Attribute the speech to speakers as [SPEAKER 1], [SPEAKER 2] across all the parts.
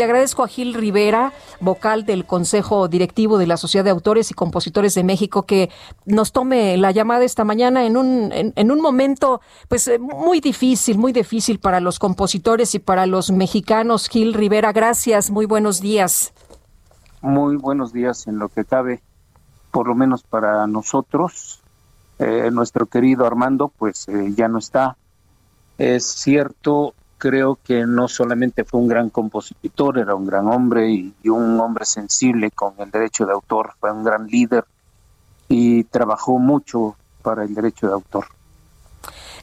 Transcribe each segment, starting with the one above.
[SPEAKER 1] Le agradezco a Gil Rivera, vocal del Consejo Directivo de la Sociedad de Autores y Compositores de México, que nos tome la llamada esta mañana en un, en, un momento pues eh, muy difícil, muy difícil para los compositores y para los mexicanos. Gil Rivera, gracias, muy buenos días.
[SPEAKER 2] Muy buenos días en lo que cabe, por lo menos para nosotros. Eh, nuestro querido Armando, pues eh, ya no está. Es cierto, creo que no solamente fue un gran compositor, era un gran hombre y, un hombre sensible con el derecho de autor, fue un gran líder y trabajó mucho para el derecho de autor.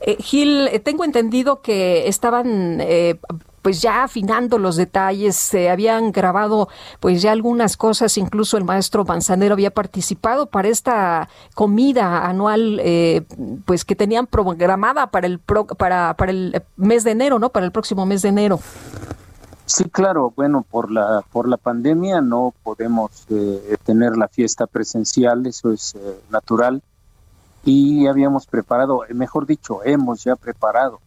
[SPEAKER 1] Eh, Gil, tengo entendido que estaban eh, pues ya afinando los detalles, se habían grabado pues ya algunas cosas, incluso el maestro Manzanero había participado para esta comida anual eh, pues que tenían programada para el pro, para para el mes de enero, ¿no? Para el próximo mes de enero.
[SPEAKER 2] Sí, claro, bueno, por la por la pandemia no podemos eh, tener la fiesta presencial, eso es eh, natural. Y habíamos preparado, mejor dicho, hemos ya preparado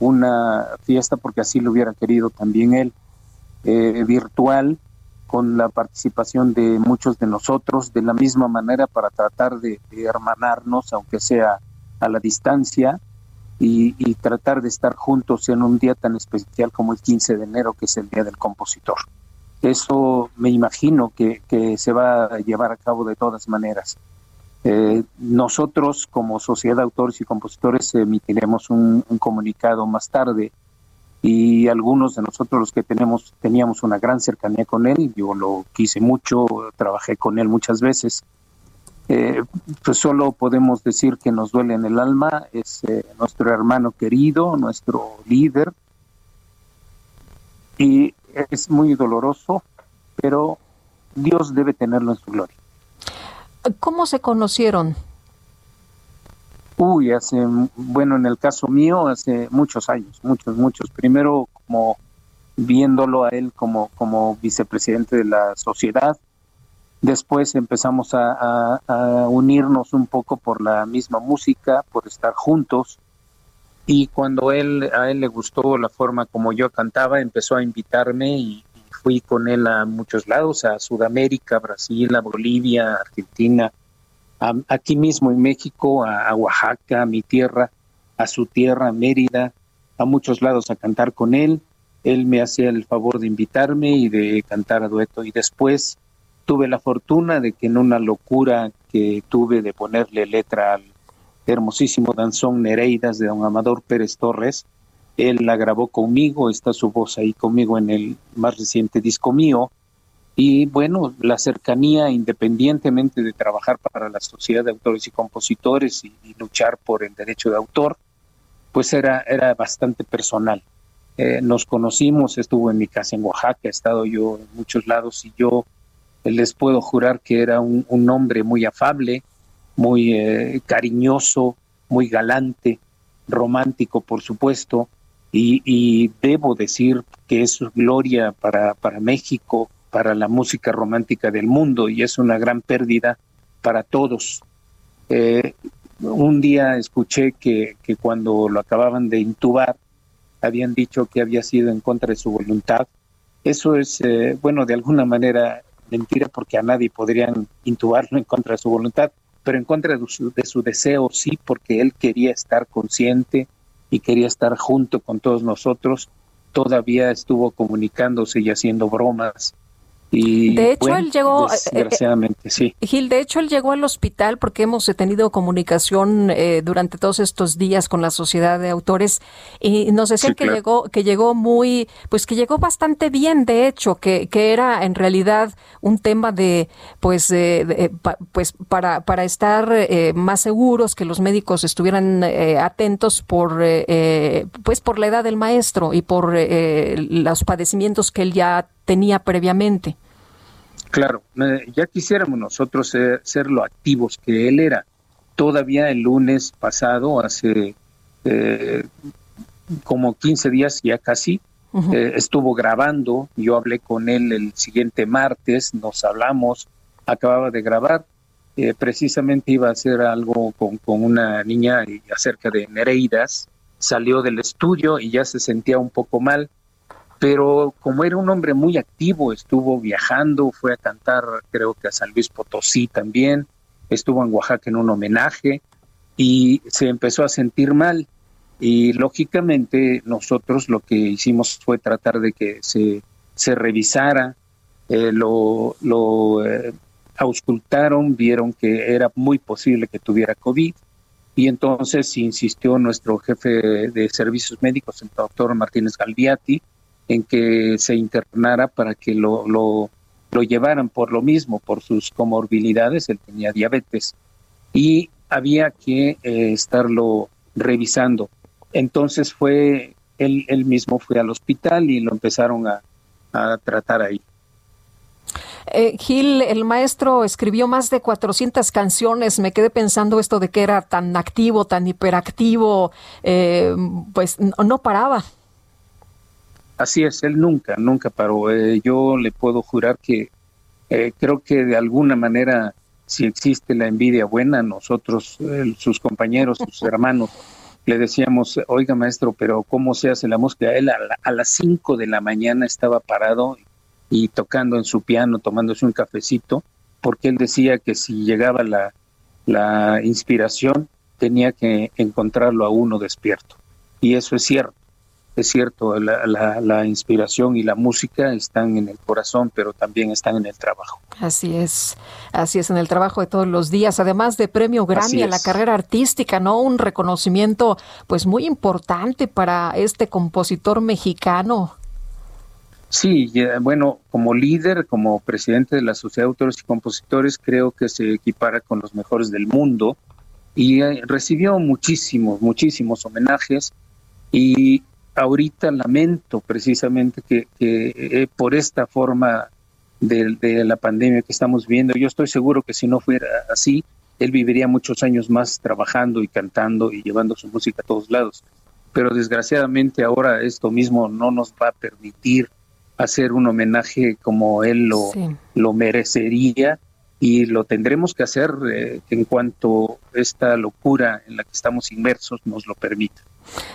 [SPEAKER 2] una fiesta, porque así lo hubiera querido también él, eh, virtual, con la participación de muchos de nosotros, de la misma manera para tratar de, hermanarnos, aunque sea a la distancia, y, tratar de estar juntos en un día tan especial como el 15 de enero, que es el Día del Compositor. Eso me imagino que se va a llevar a cabo de todas maneras. Eh, nosotros como Sociedad de Autores y Compositores emitiremos un, un, comunicado más tarde y algunos de nosotros los que tenemos teníamos una gran cercanía con él, yo lo quise mucho, trabajé con él muchas veces, eh, pues solo podemos decir que nos duele en el alma, es eh, nuestro hermano querido, nuestro líder y es muy doloroso, pero Dios debe tenerlo en su gloria.
[SPEAKER 1] ¿Cómo se conocieron?
[SPEAKER 2] Uy, hace, bueno, en el caso mío, hace muchos años, muchos, muchos. Primero, como viéndolo a él como, como vicepresidente de la sociedad. Después empezamos a, unirnos un poco por la misma música, por estar juntos. Y cuando él, a él le gustó la forma como yo cantaba, empezó a invitarme y, fui con él a muchos lados, a Sudamérica, Brasil, a Bolivia, Argentina, a, aquí mismo en México, a, a, Oaxaca, a mi tierra, a su tierra, Mérida, a muchos lados a cantar con él. Él me hacía el favor de invitarme y de cantar a dueto. Y después tuve la fortuna de que en una locura que tuve de ponerle letra al hermosísimo danzón Nereidas de don Amador Pérez Torres, él la grabó conmigo, está su voz ahí conmigo en el más reciente disco mío. Y bueno, la cercanía, independientemente de trabajar para la Sociedad de Autores y Compositores y, luchar por el derecho de autor, pues era, era bastante personal. Eh, nos conocimos, estuvo en mi casa en Oaxaca, he estado yo en muchos lados y yo les puedo jurar que era un, un hombre muy afable, muy eh, cariñoso, muy galante, romántico, por supuesto, y, debo decir que es gloria para, para México, para la música romántica del mundo y es una gran pérdida para todos. Eh, un día escuché que, que, cuando lo acababan de intubar habían dicho que había sido en contra de su voluntad. Eso es, eh, bueno, de alguna manera mentira porque a nadie podrían intubarlo en contra de su voluntad, pero en contra de su, de su deseo sí, porque él quería estar consciente, y quería estar junto con todos nosotros, todavía estuvo comunicándose y haciendo bromas y,
[SPEAKER 1] de hecho,
[SPEAKER 2] bueno,
[SPEAKER 1] él llegó.
[SPEAKER 2] Desgraciadamente,
[SPEAKER 1] eh,
[SPEAKER 2] sí.
[SPEAKER 1] Gil, de hecho, él llegó al hospital porque hemos tenido comunicación eh, durante todos estos días con la sociedad de autores y nos decían sí, que claro. llegó, que llegó muy, pues que llegó bastante bien, de hecho, que, que era en realidad un tema de, pues, eh, de, pa, pues para, para estar eh, más seguros, que los médicos estuvieran eh, atentos por, pues, por la edad del maestro y por los padecimientos que él ya tenía previamente.
[SPEAKER 2] Claro, ya quisiéramos nosotros ser, lo activos que él era. Todavía el lunes pasado, hace eh, como 15 días ya casi, eh, estuvo grabando, yo hablé con él el siguiente martes, nos hablamos, acababa de grabar, eh, precisamente iba a hacer algo con, con una niña acerca de Nereidas, salió del estudio y ya se sentía un poco mal, pero como era un hombre muy activo, estuvo viajando, fue a cantar creo que a San Luis Potosí también, estuvo en Oaxaca en un homenaje y se empezó a sentir mal. Y lógicamente nosotros lo que hicimos fue tratar de que se, se revisara, eh, lo, lo eh, auscultaron, vieron que era muy posible que tuviera COVID y entonces insistió nuestro jefe de servicios médicos, el doctor Martínez Galviati, en que se internara para que lo, lo, llevaran por lo mismo, por sus comorbilidades, él tenía diabetes y había que eh, estarlo revisando. Entonces fue, él, él mismo fue al hospital y lo empezaron a, tratar ahí.
[SPEAKER 1] Eh, Gil, el maestro escribió más de 400 canciones. Me quedé pensando esto de que era tan activo, tan hiperactivo, eh, pues no, paraba.
[SPEAKER 2] Así es, él nunca, nunca paró. Eh, yo le puedo jurar que creo que de alguna manera, si existe la envidia buena, nosotros, sus compañeros, sus hermanos, le decíamos, oiga maestro, pero ¿cómo se hace la música? Él a, las 5 de la mañana estaba parado y tocando en su piano, tomándose un cafecito, porque él decía que si llegaba la, la inspiración, tenía que encontrarlo a uno despierto. Y eso es cierto es cierto, la, la, inspiración y la música están en el corazón, pero también están en el trabajo.
[SPEAKER 1] Así es, así es, en el trabajo de todos los días, además de premio Grammy a la carrera artística, ¿no? Un reconocimiento pues muy importante para este compositor mexicano.
[SPEAKER 2] Sí, bueno, como líder, como presidente de la Sociedad de Autores y Compositores, creo que se equipara con los mejores del mundo y eh, recibió muchísimos, muchísimos homenajes y ahorita lamento precisamente que, eh, por esta forma de, la pandemia que estamos viendo, yo estoy seguro que si no fuera así, él viviría muchos años más trabajando y cantando y llevando su música a todos lados. Pero desgraciadamente ahora esto mismo no nos va a permitir hacer un homenaje como él lo, lo merecería y lo tendremos que hacer eh, en cuanto esta locura en la que estamos inmersos nos lo permita.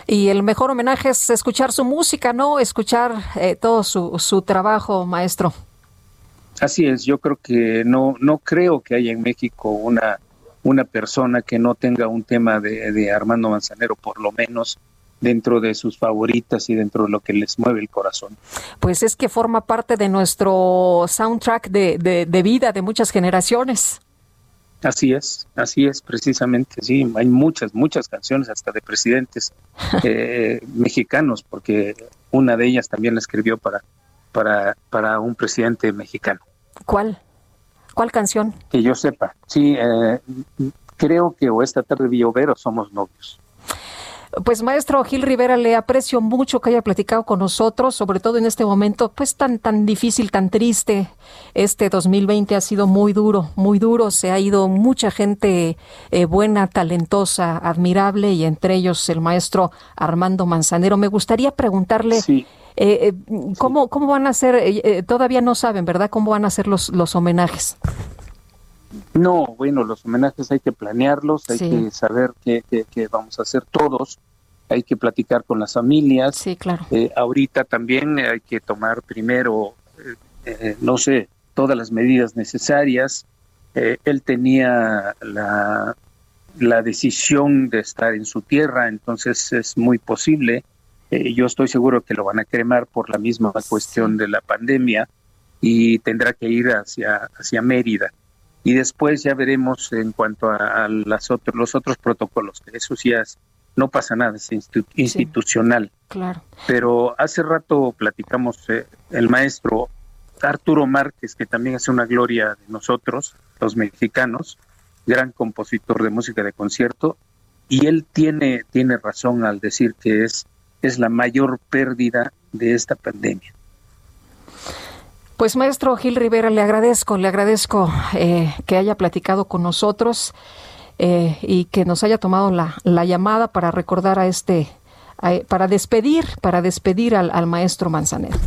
[SPEAKER 1] Y el mejor homenaje es escuchar su música, ¿no? Escuchar eh, todo su, su trabajo, maestro.
[SPEAKER 2] Así es, yo creo que no, no creo que haya en México una, una persona que no tenga un tema de, de Armando Manzanero, por lo menos dentro de sus favoritas y dentro de lo que les mueve el corazón.
[SPEAKER 1] Pues es que forma parte de nuestro soundtrack de, de, de vida de muchas generaciones.
[SPEAKER 2] Así es, así es, precisamente, sí, hay muchas, muchas canciones hasta de presidentes eh, mexicanos, porque una de ellas también la escribió para, para, para un presidente mexicano.
[SPEAKER 1] ¿Cuál? ¿Cuál canción?
[SPEAKER 2] Que yo sepa, sí, eh, creo que o esta tarde vi o somos novios.
[SPEAKER 1] Pues maestro Gil Rivera, le aprecio mucho que haya platicado con nosotros, sobre todo en este momento pues tan tan difícil, tan triste. Este 2020 ha sido muy duro, muy duro, se ha ido mucha gente eh, buena, talentosa, admirable y entre ellos el maestro Armando Manzanero. Me gustaría preguntarle eh, eh, ¿cómo, cómo van a ser, todavía no saben, ¿verdad? ¿Cómo van a ser los, los homenajes?
[SPEAKER 2] No, bueno, los homenajes hay que planearlos, hay que saber qué, vamos a hacer todos, hay que platicar con las familias.
[SPEAKER 1] Sí, claro.
[SPEAKER 2] Eh, ahorita también hay que tomar primero, eh, eh, no sé, todas las medidas necesarias. él tenía la, la decisión de estar en su tierra, entonces es muy posible. yo estoy seguro que lo van a cremar por la misma cuestión de la pandemia y tendrá que ir hacia, hacia Mérida y después ya veremos en cuanto a, las otros, los otros protocolos, que eso sí es, no pasa nada, es institucional.
[SPEAKER 1] claro.
[SPEAKER 2] Pero hace rato platicamos eh, el maestro Arturo Márquez, que también hace una gloria de nosotros, los mexicanos, gran compositor de música de concierto, y él tiene, tiene razón al decir que es, es la mayor pérdida de esta pandemia.
[SPEAKER 1] Pues maestro Gil Rivera, le agradezco, le agradezco eh, que haya platicado con nosotros eh, y que nos haya tomado la, la llamada para recordar a este, para despedir, para despedir al, al maestro Manzanero.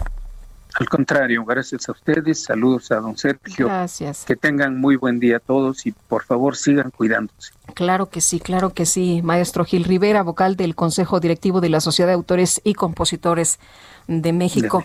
[SPEAKER 2] Al contrario, gracias a ustedes, saludos a don Sergio.
[SPEAKER 1] Gracias.
[SPEAKER 2] Que tengan muy buen día todos y por favor sigan cuidándose.
[SPEAKER 1] Claro que sí, claro que sí. Maestro Gil Rivera, vocal del Consejo Directivo de la Sociedad de Autores y Compositores de México.